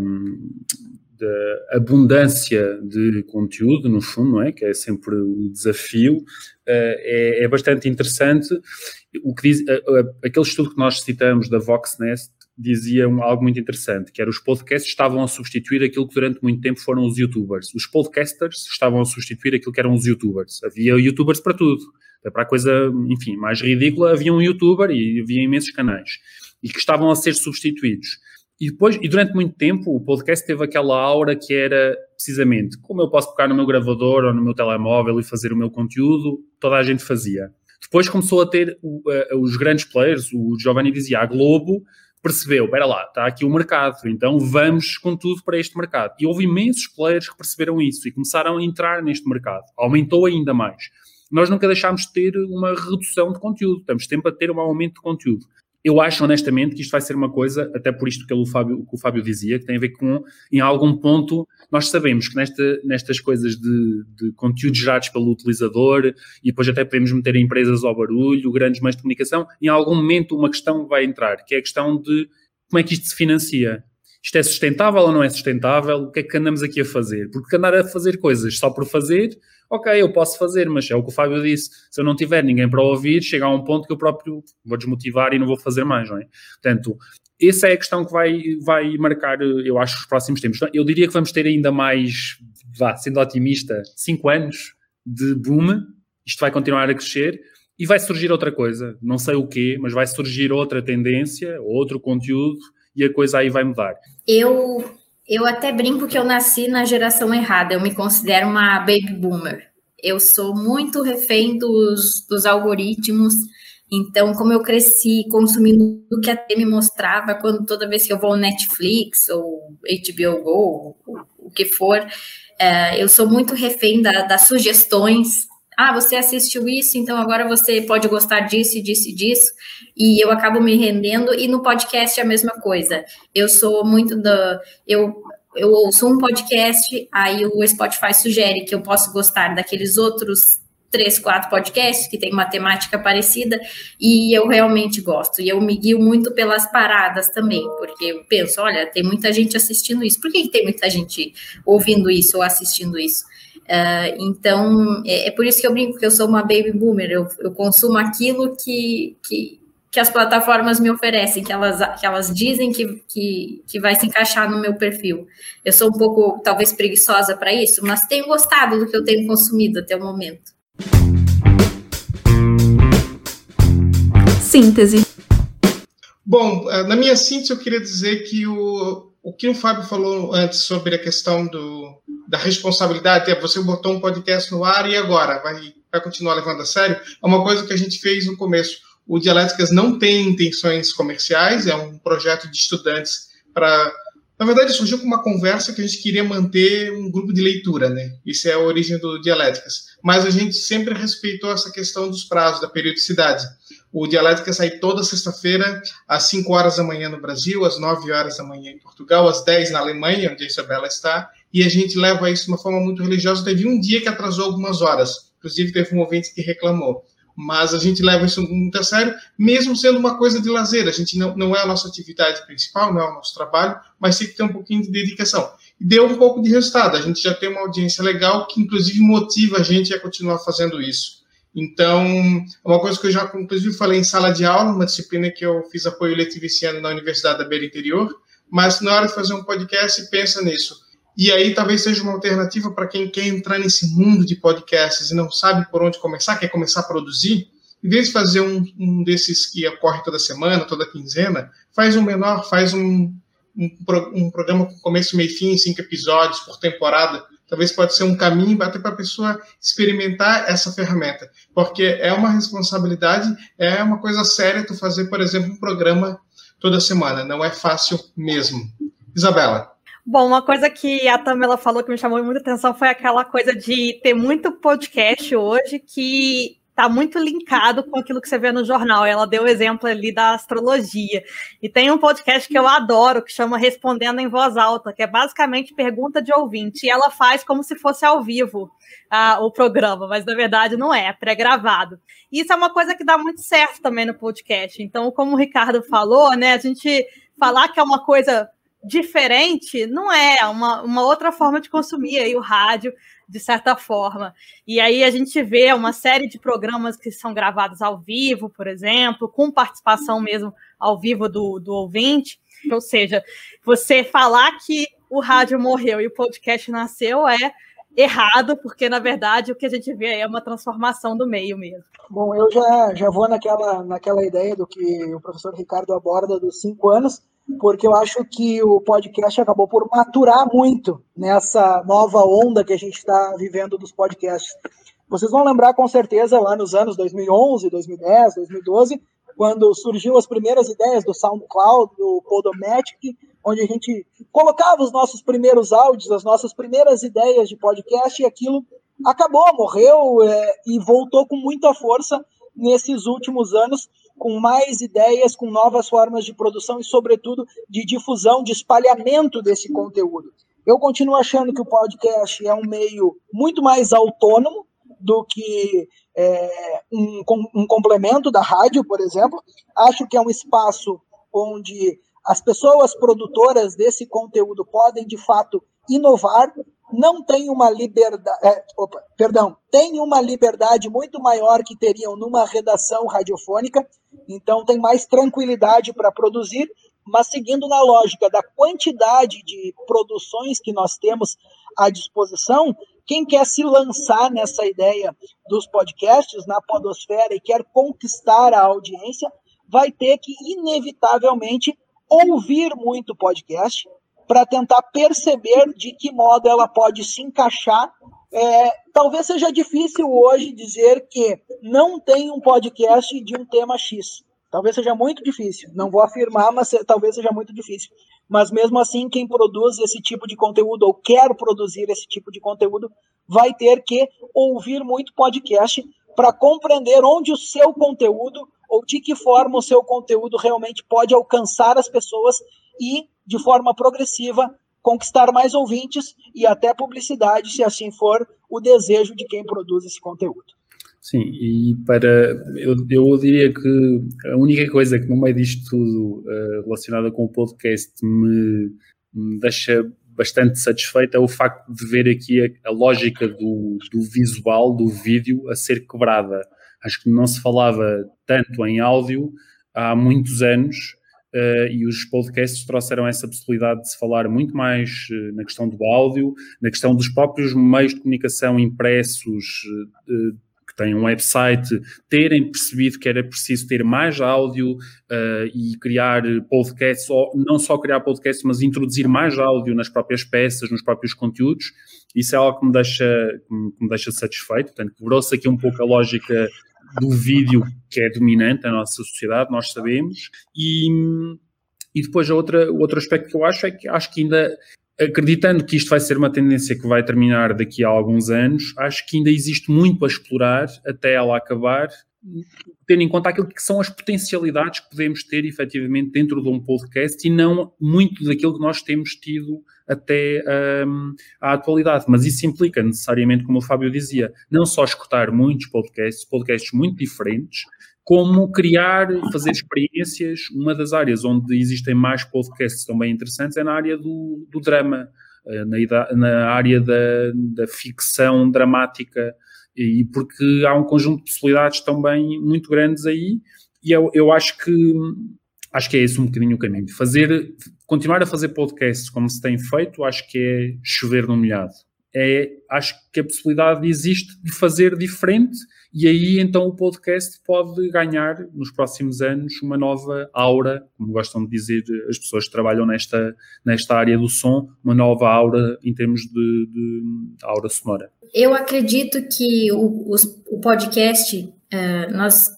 da abundância de conteúdo, no fundo, não é? que é sempre um desafio, eh, é, é bastante interessante. O que diz, eh, eh, aquele estudo que nós citamos da Voxnest dizia algo muito interessante, que era os podcasts estavam a substituir aquilo que durante muito tempo foram os youtubers. Os podcasters estavam a substituir aquilo que eram os youtubers. Havia youtubers para tudo. Para a coisa, enfim, mais ridícula, havia um youtuber e havia imensos canais. E que estavam a ser substituídos. E depois, e durante muito tempo, o podcast teve aquela aura que era precisamente como eu posso tocar no meu gravador ou no meu telemóvel e fazer o meu conteúdo, toda a gente fazia. Depois começou a ter os grandes players, o Giovanni dizia, a Globo percebeu, espera lá, está aqui o mercado, então vamos com tudo para este mercado. E houve imensos players que perceberam isso e começaram a entrar neste mercado. Aumentou ainda mais. Nós nunca deixámos de ter uma redução de conteúdo, estamos sempre a ter um aumento de conteúdo eu acho honestamente que isto vai ser uma coisa, até por isto que o Fábio, que o Fábio dizia, que tem a ver com, em algum ponto, nós sabemos que nesta, nestas coisas de, de conteúdos gerados pelo utilizador, e depois até podemos meter empresas ao barulho, grandes meios de comunicação, em algum momento uma questão vai entrar, que é a questão de como é que isto se financia. Isto é sustentável ou não é sustentável? O que é que andamos aqui a fazer? Porque andar a fazer coisas só por fazer ok, eu posso fazer, mas é o que o Fábio disse, se eu não tiver ninguém para ouvir, chega a um ponto que eu próprio vou desmotivar e não vou fazer mais, não é? Portanto, essa é a questão que vai, vai marcar, eu acho, os próximos tempos. Eu diria que vamos ter ainda mais, vá, sendo otimista, cinco anos de boom, isto vai continuar a crescer, e vai surgir outra coisa, não sei o quê, mas vai surgir outra tendência, outro conteúdo, e a coisa aí vai mudar. Eu eu até brinco que eu nasci na geração errada, eu me considero uma baby boomer. Eu sou muito refém dos, dos algoritmos, então, como eu cresci consumindo o que a T me mostrava, quando toda vez que eu vou ao Netflix ou HBO Go, ou, o que for, é, eu sou muito refém da, das sugestões ah, você assistiu isso, então agora você pode gostar disso, disso, disso, e eu acabo me rendendo, e no podcast é a mesma coisa. Eu sou muito da. Eu, eu ouço um podcast, aí o Spotify sugere que eu posso gostar daqueles outros três, quatro podcasts que tem uma temática parecida, e eu realmente gosto. E eu me guio muito pelas paradas também, porque eu penso, olha, tem muita gente assistindo isso. Por que, que tem muita gente ouvindo isso ou assistindo isso? Uh, então, é, é, por isso que eu brinco que eu sou uma baby boomer, eu, eu consumo aquilo que, que, que, as plataformas me oferecem, que elas, que elas dizem que, que, que vai se encaixar no meu perfil. Eu sou um pouco, talvez, preguiçosa para isso, mas tenho gostado do que eu tenho consumido até o momento. Síntese. Bom, eh, na minha síntese, eu queria dizer que o, o que o Fábio falou antes sobre a questão do, da responsabilidade, é você botou um podcast no ar e agora vai, vai continuar levando a sério, é uma coisa que a gente fez no começo. O Dialéticas não tem intenções comerciais, é um projeto de estudantes para. Na verdade, surgiu com uma conversa que a gente queria manter um grupo de leitura, né? Isso é a origem do Dialéticas. Mas a gente sempre respeitou essa questão dos prazos, da periodicidade. O Dialética sai toda sexta-feira, às 5 horas da manhã no Brasil, às 9 horas da manhã em Portugal, às 10 na Alemanha, onde a Isabela está, e a gente leva isso de uma forma muito religiosa. Teve um dia que atrasou algumas horas, inclusive teve um ouvinte que reclamou. Mas a gente leva isso muito a sério, mesmo sendo uma coisa de lazer. A gente não, não é a nossa atividade principal, não é o nosso trabalho, mas tem que ter um pouquinho de dedicação. E deu um pouco de resultado. A gente já tem uma audiência legal que, inclusive, motiva a gente a continuar fazendo isso. Então, é uma coisa que eu já, inclusive, falei em sala de aula, uma disciplina que eu fiz apoio letivo esse ano na Universidade da Beira Interior, mas na hora de fazer um podcast, pensa nisso. E aí talvez seja uma alternativa para quem quer entrar nesse mundo de podcasts e não sabe por onde começar, quer começar a produzir, em vez de fazer um, um desses que ocorre toda semana, toda quinzena, faz um menor, faz um, um, um programa com começo, meio e fim, cinco episódios por temporada, talvez pode ser um caminho até para a pessoa experimentar essa ferramenta, porque é uma responsabilidade, é uma coisa séria tu fazer, por exemplo, um programa toda semana, não é fácil mesmo. Isabela. Bom, uma coisa que a Tamela falou que me chamou muita atenção foi aquela coisa de ter muito podcast hoje que está muito linkado com aquilo que você vê no jornal. Ela deu o exemplo ali da astrologia. E tem um podcast que eu adoro, que chama Respondendo em Voz Alta, que é basicamente pergunta de ouvinte. E ela faz como se fosse ao vivo o programa, mas na verdade não é, é pré-gravado. Isso é uma coisa que dá muito certo também no podcast. Então, como o Ricardo falou, né, a gente falar que é uma coisa diferente não é uma, uma outra forma de consumir aí o rádio de certa forma. E aí a gente vê uma série de programas que são gravados ao vivo, por exemplo, com participação mesmo ao vivo do, do ouvinte. Ou seja, você falar que o rádio morreu e o podcast nasceu é errado, porque na verdade o que a gente vê é uma transformação do meio mesmo. Bom, eu já, já vou naquela, naquela ideia do que o professor Ricardo aborda dos cinco anos, porque eu acho que o podcast acabou por maturar muito nessa nova onda que a gente está vivendo dos podcasts. Vocês vão lembrar com certeza lá nos anos 2011, 2010, 2012, quando surgiu as primeiras ideias do SoundCloud, do Podomatic, onde a gente colocava os nossos primeiros áudios, as nossas primeiras ideias de podcast, e aquilo acabou, morreu é, e voltou com muita força nesses últimos anos, com mais ideias, com novas formas de produção e, sobretudo, de difusão, de espalhamento desse conteúdo. Eu continuo achando que o podcast é um meio muito mais autônomo do que é, um, um complemento da rádio, por exemplo. Acho que é um espaço onde as pessoas produtoras desse conteúdo podem, de fato, inovar, não tem uma liberdade, é, opa, perdão, tem uma liberdade muito maior que teriam numa redação radiofônica, então tem mais tranquilidade para produzir, mas seguindo na lógica da quantidade de produções que nós temos à disposição, quem quer se lançar nessa ideia dos podcasts na podosfera e quer conquistar a audiência, vai ter que inevitavelmente ouvir muito podcast, para tentar perceber de que modo ela pode se encaixar. É, talvez seja difícil hoje dizer que não tem um podcast de um tema X. Talvez seja muito difícil. Não vou afirmar, mas talvez seja muito difícil. Mas mesmo assim, quem produz esse tipo de conteúdo ou quer produzir esse tipo de conteúdo vai ter que ouvir muito podcast para compreender onde o seu conteúdo ou de que forma o seu conteúdo realmente pode alcançar as pessoas e de forma progressiva, conquistar mais ouvintes e até publicidade, se assim for o desejo de quem produz esse conteúdo. Sim, e para. Eu, eu diria que a única coisa que no meio disto tudo uh, relacionada com o podcast me, me, deixa bastante satisfeito é o facto de ver aqui a, a lógica do, do visual, do vídeo, a ser quebrada. Acho que não se falava tanto em áudio há muitos anos Uh, e os podcasts trouxeram essa possibilidade de se falar muito mais uh, na questão do áudio, na questão dos próprios meios de comunicação impressos uh, que têm um website, terem percebido que era preciso ter mais áudio e criar podcasts, ou não só criar podcasts, mas introduzir mais áudio nas próprias peças, nos próprios conteúdos. Isso é algo que me deixa, que me deixa satisfeito. Portanto, quebrou-se aqui um pouco a lógica do vídeo que é dominante na nossa sociedade, nós sabemos, e, e depois a outra, o outro aspecto que eu acho é que acho que ainda, acreditando que isto vai ser uma tendência que vai terminar daqui a alguns anos, acho que ainda existe muito para explorar até ela acabar, tendo em conta aquilo que são as potencialidades que podemos ter efetivamente dentro de um podcast e não muito daquilo que nós temos tido até um, à atualidade. Mas isso implica necessariamente, como o Fábio dizia, não só escutar muitos podcasts, podcasts muito diferentes, como criar, fazer experiências. Uma das áreas onde existem mais podcasts também interessantes é na área do, do drama, eh, na, na área da, da ficção dramática, e porque há um conjunto de possibilidades também muito grandes aí, e eu, eu acho que acho que é esse um bocadinho o caminho. Fazer, continuar a fazer podcasts como se tem feito, acho que é chover no molhado. É, acho que a possibilidade existe de fazer diferente e aí então o podcast pode ganhar nos próximos anos uma nova aura, como gostam de dizer as pessoas que trabalham nesta, nesta área do som, uma nova aura em termos de, de aura sonora. Eu acredito que o, o podcast, uh, nós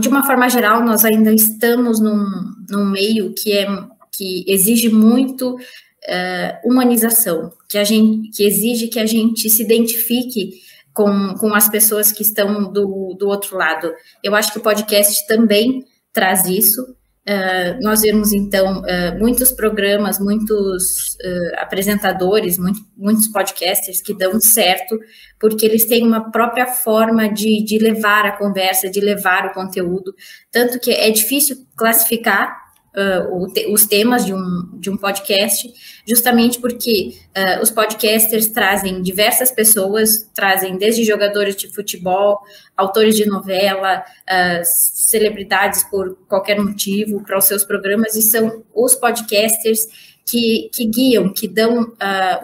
de uma forma geral, nós ainda estamos num, num meio que, é, que exige muito uh, humanização, que, a gente, que exige que a gente se identifique com, com as pessoas que estão do, do outro lado. Eu acho que o podcast também traz isso, Uh, nós vemos, então, uh, muitos programas, muitos uh, apresentadores, muito, muitos podcasters que dão certo, porque eles têm uma própria forma de, de levar a conversa, de levar o conteúdo. Tanto que é difícil classificar uh, te, os temas de um, de um podcast, justamente porque uh, os podcasters trazem diversas pessoas, trazem desde jogadores de futebol, autores de novela, uh, celebridades por qualquer motivo para os seus programas, e são os podcasters que, que guiam, que dão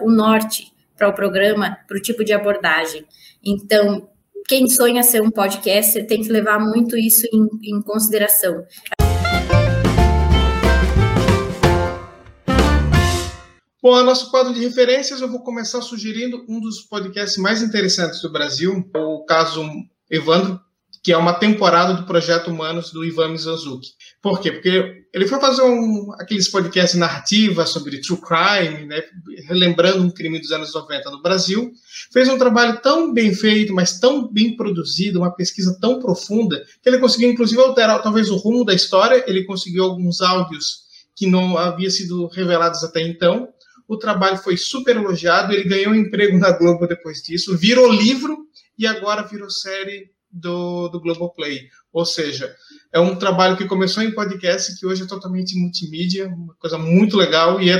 o norte para o programa, para o tipo de abordagem. Então, quem sonha ser um podcaster tem que levar muito isso em, em consideração. Bom, a nosso quadro de referências, eu vou começar sugerindo um dos podcasts mais interessantes do Brasil, o caso Evandro, que é uma temporada do Projeto Humanos do Ivan Mizanzuki. Por quê? Porque ele foi fazer um, aqueles podcasts narrativas sobre true crime, né, relembrando um crime dos anos 90 no Brasil. Fez um trabalho tão bem feito, mas tão bem produzido, uma pesquisa tão profunda, que ele conseguiu, inclusive, alterar talvez o rumo da história. Ele conseguiu alguns áudios que não haviam sido revelados até então. O trabalho foi super elogiado, ele ganhou um emprego na Globo depois disso, virou livro e agora virou série do, do Globoplay. Ou seja, é um trabalho que começou em podcast, que hoje é totalmente multimídia, uma coisa muito legal, e é,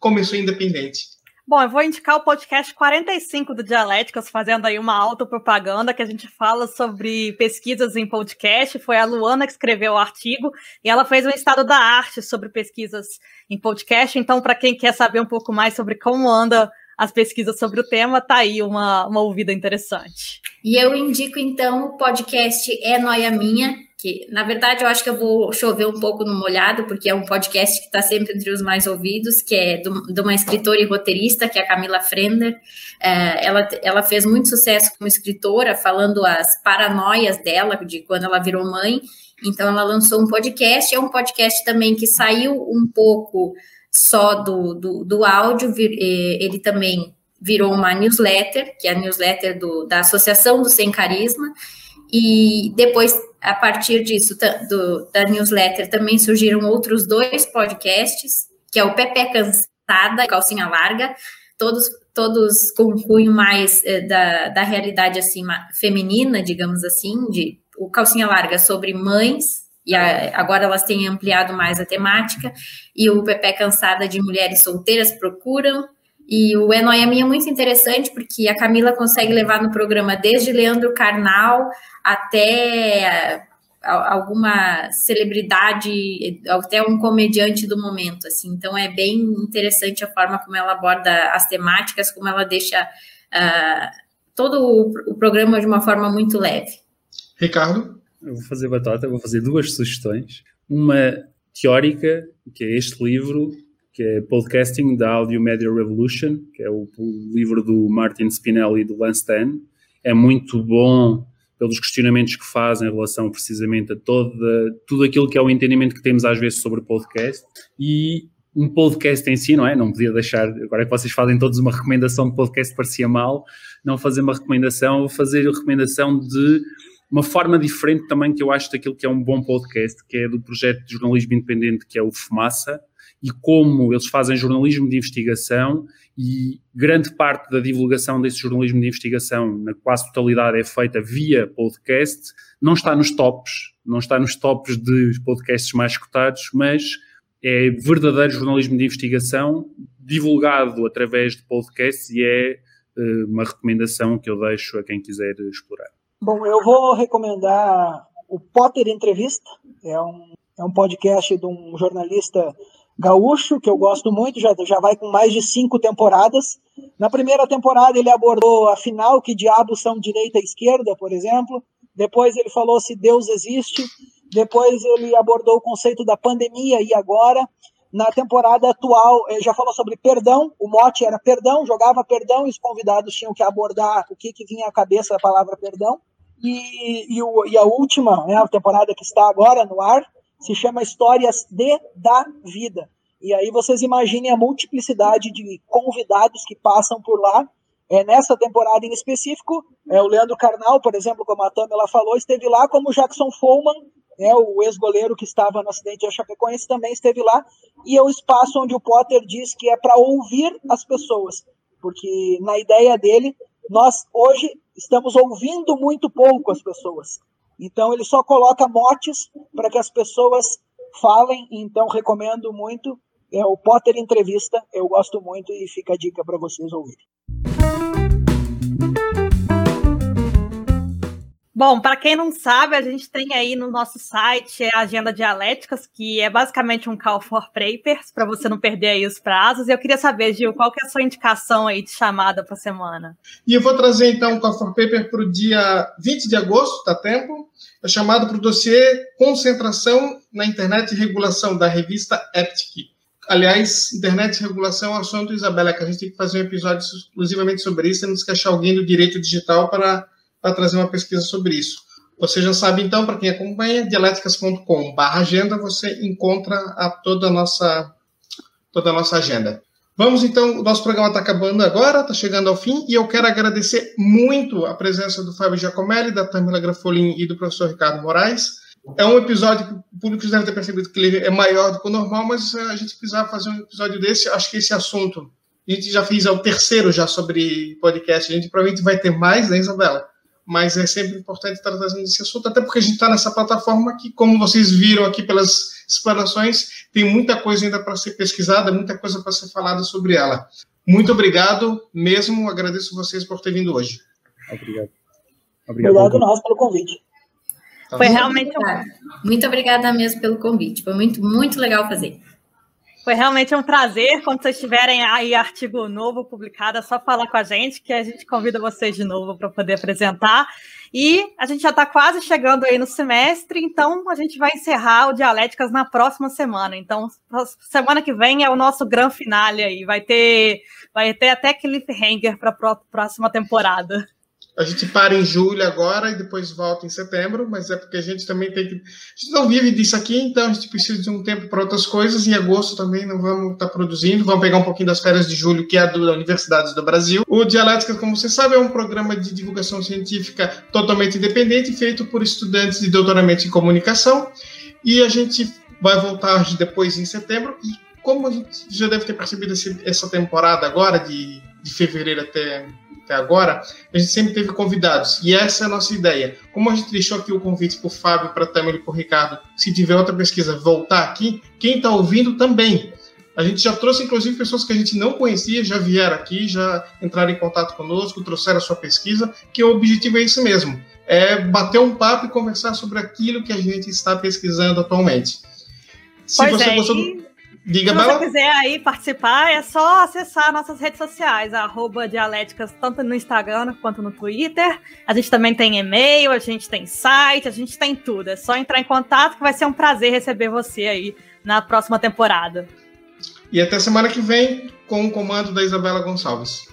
começou independente. Bom, eu vou indicar o podcast 45 do Dialéticas, fazendo aí uma autopropaganda, que a gente fala sobre pesquisas em podcast. Foi a Luana que escreveu o artigo, e ela fez um estado da arte sobre pesquisas em podcast. Então, para quem quer saber um pouco mais sobre como anda as pesquisas sobre o tema, tá aí uma, uma ouvida interessante. E eu indico, então, o podcast É Noia Minha, que, na verdade, eu acho que eu vou chover um pouco no molhado, porque é um podcast que está sempre entre os mais ouvidos, que é de uma escritora e roteirista, que é a Camila Frender. É, ela, ela fez muito sucesso como escritora, falando as paranoias dela, de quando ela virou mãe. Então, ela lançou um podcast, é um podcast também que saiu um pouco só do, do, do áudio, ele também virou uma newsletter, que é a newsletter do, da Associação do Sem Carisma, e depois a partir disso, do, da newsletter, também surgiram outros dois podcasts, que é o Pepe Cansada e Calcinha Larga, todos, todos com cunho mais eh, da, da realidade assim, feminina, digamos assim, de o Calcinha Larga sobre mães, e a, agora elas têm ampliado mais a temática, e o Pepe Cansada de Mulheres Solteiras Procuram, e o É Noia Minha é muito interessante porque a Camila consegue levar no programa desde Leandro Carnal até alguma celebridade, até um comediante do momento, assim. Então é bem interessante a forma como ela aborda as temáticas, como ela deixa uh, todo o, o, programa de uma forma muito leve. Ricardo? Eu vou fazer batata, vou fazer duas sugestões. Uma teórica, que é este livro, que é Podcasting da Audio Media Revolution, que é o, o livro do Martin Spinelli e do Lance Tan. É muito bom pelos questionamentos que fazem em relação precisamente a toda, tudo aquilo que é o entendimento que temos às vezes sobre podcast e um podcast em si, não é? Não podia deixar, agora que vocês fazem todos uma recomendação de podcast parecia mal, não fazer uma recomendação, vou fazer a recomendação de uma forma diferente também que eu acho daquilo que é um bom podcast, que é do projeto de jornalismo independente que é o FUMASSA, e como eles fazem jornalismo de investigação e grande parte da divulgação desse jornalismo de investigação, na quase totalidade, é feita via podcast, não está nos tops, não está nos tops de podcasts mais cotados, mas é verdadeiro jornalismo de investigação divulgado através de podcasts e é uh, uma recomendação que eu deixo a quem quiser explorar. Bom, eu vou recomendar o Potter Entrevista, é um, é um podcast de um jornalista gaúcho, que eu gosto muito, já, já vai com mais de cinco temporadas. Na primeira temporada ele abordou a final, que diabos são direita e esquerda, por exemplo. Depois ele falou se Deus existe. Depois ele abordou o conceito da pandemia e agora. Na temporada atual, ele já falou sobre perdão, o mote era perdão, jogava perdão e os convidados tinham que abordar o que, que vinha à cabeça da palavra perdão. E, e, o, e a última, né, a temporada que está agora no ar, se chama Histórias de da Vida. E aí vocês imaginem a multiplicidade de convidados que passam por lá. É, nessa temporada em específico, é, o Leandro Carnal, por exemplo, como a Tamela falou, esteve lá, como o Jackson Follman, é, o ex-goleiro que estava no acidente de Chapecoense, também esteve lá. E é o espaço onde o Potter diz que é para ouvir as pessoas. Porque na ideia dele, nós hoje estamos ouvindo muito pouco as pessoas. Então ele só coloca motes para que as pessoas falem, então recomendo muito. É o Potter Entrevista, eu gosto muito e fica a dica para vocês ouvirem. Bom, para quem não sabe, a gente tem aí no nosso site a Agenda Dialéticas, que é basicamente um call for papers, para você não perder aí os prazos. E eu queria saber, Gil, qual que é a sua indicação aí de chamada para a semana? E eu vou trazer então o call for paper para o dia 20 de agosto, tá tempo? É chamado para o dossiê Concentração na Internet e Regulação, da revista EPTIC. Aliás, internet e regulação é um assunto, Isabela, que a gente tem que fazer um episódio exclusivamente sobre isso. Temos que achar alguém do direito digital para, para trazer uma pesquisa sobre isso. Você já sabe, então, para quem acompanha, dialéticas.com/agenda, você encontra a toda a nossa toda a nossa agenda. Vamos então, o nosso programa está acabando agora, está chegando ao fim, e eu quero agradecer muito a presença do Fábio Giacomelli, da Tamila Grafolin e do professor Ricardo Moraes. É um episódio que o público deve ter percebido que ele é maior do que o normal, mas a gente precisava fazer um episódio desse. Acho que esse assunto, a gente já fez é o terceiro já sobre podcast, a gente provavelmente vai ter mais, né, Isabela? Mas é sempre importante estar trazendo esse assunto, até porque a gente está nessa plataforma que, como vocês viram aqui pelas explanações, tem muita coisa ainda para ser pesquisada, muita coisa para ser falada sobre ela. Muito obrigado mesmo, agradeço vocês por ter vindo hoje. Obrigado. Obrigado, obrigado nós pelo convite. Tá Foi realmente um... Muito obrigada mesmo pelo convite. Foi muito, muito legal fazer. Foi realmente um prazer. Quando vocês tiverem aí artigo novo publicado, é só falar com a gente, que a gente convida vocês de novo para poder apresentar. E a gente já está quase chegando aí no semestre, então a gente vai encerrar o Dialéticas na próxima semana. Então, semana que vem é o nosso grande finale aí. Vai ter, vai ter até cliffhanger para a próxima temporada. A gente para em julho agora e depois volta em setembro, mas é porque a gente também tem que. A gente não vive disso aqui, então a gente precisa de um tempo para outras coisas. Em agosto também não vamos estar tá produzindo, vamos pegar um pouquinho das férias de julho, que é a da Universidades do Brasil. O Dialética, como você sabe, é um programa de divulgação científica totalmente independente, feito por estudantes de doutoramento em comunicação. E a gente vai voltar depois em setembro. E como a gente já deve ter percebido essa temporada agora, de, de fevereiro até até agora, a gente sempre teve convidados. E essa é a nossa ideia. Como a gente deixou aqui o convite para o Fábio, para a e para o Ricardo, se tiver outra pesquisa, voltar aqui, quem está ouvindo também. A gente já trouxe, inclusive, pessoas que a gente não conhecia, já vieram aqui, já entraram em contato conosco, trouxeram a sua pesquisa, que o objetivo é isso mesmo. É bater um papo e conversar sobre aquilo que a gente está pesquisando atualmente. Se pois você é, gostou do... Diga, Se você quiser aí participar, é só acessar nossas redes sociais, arroba Dialéticas, tanto no Instagram quanto no Twitter. A gente também tem e-mail, a gente tem site, a gente tem tudo. É só entrar em contato que vai ser um prazer receber você aí na próxima temporada. E até semana que vem com o comando da Isabela Gonçalves.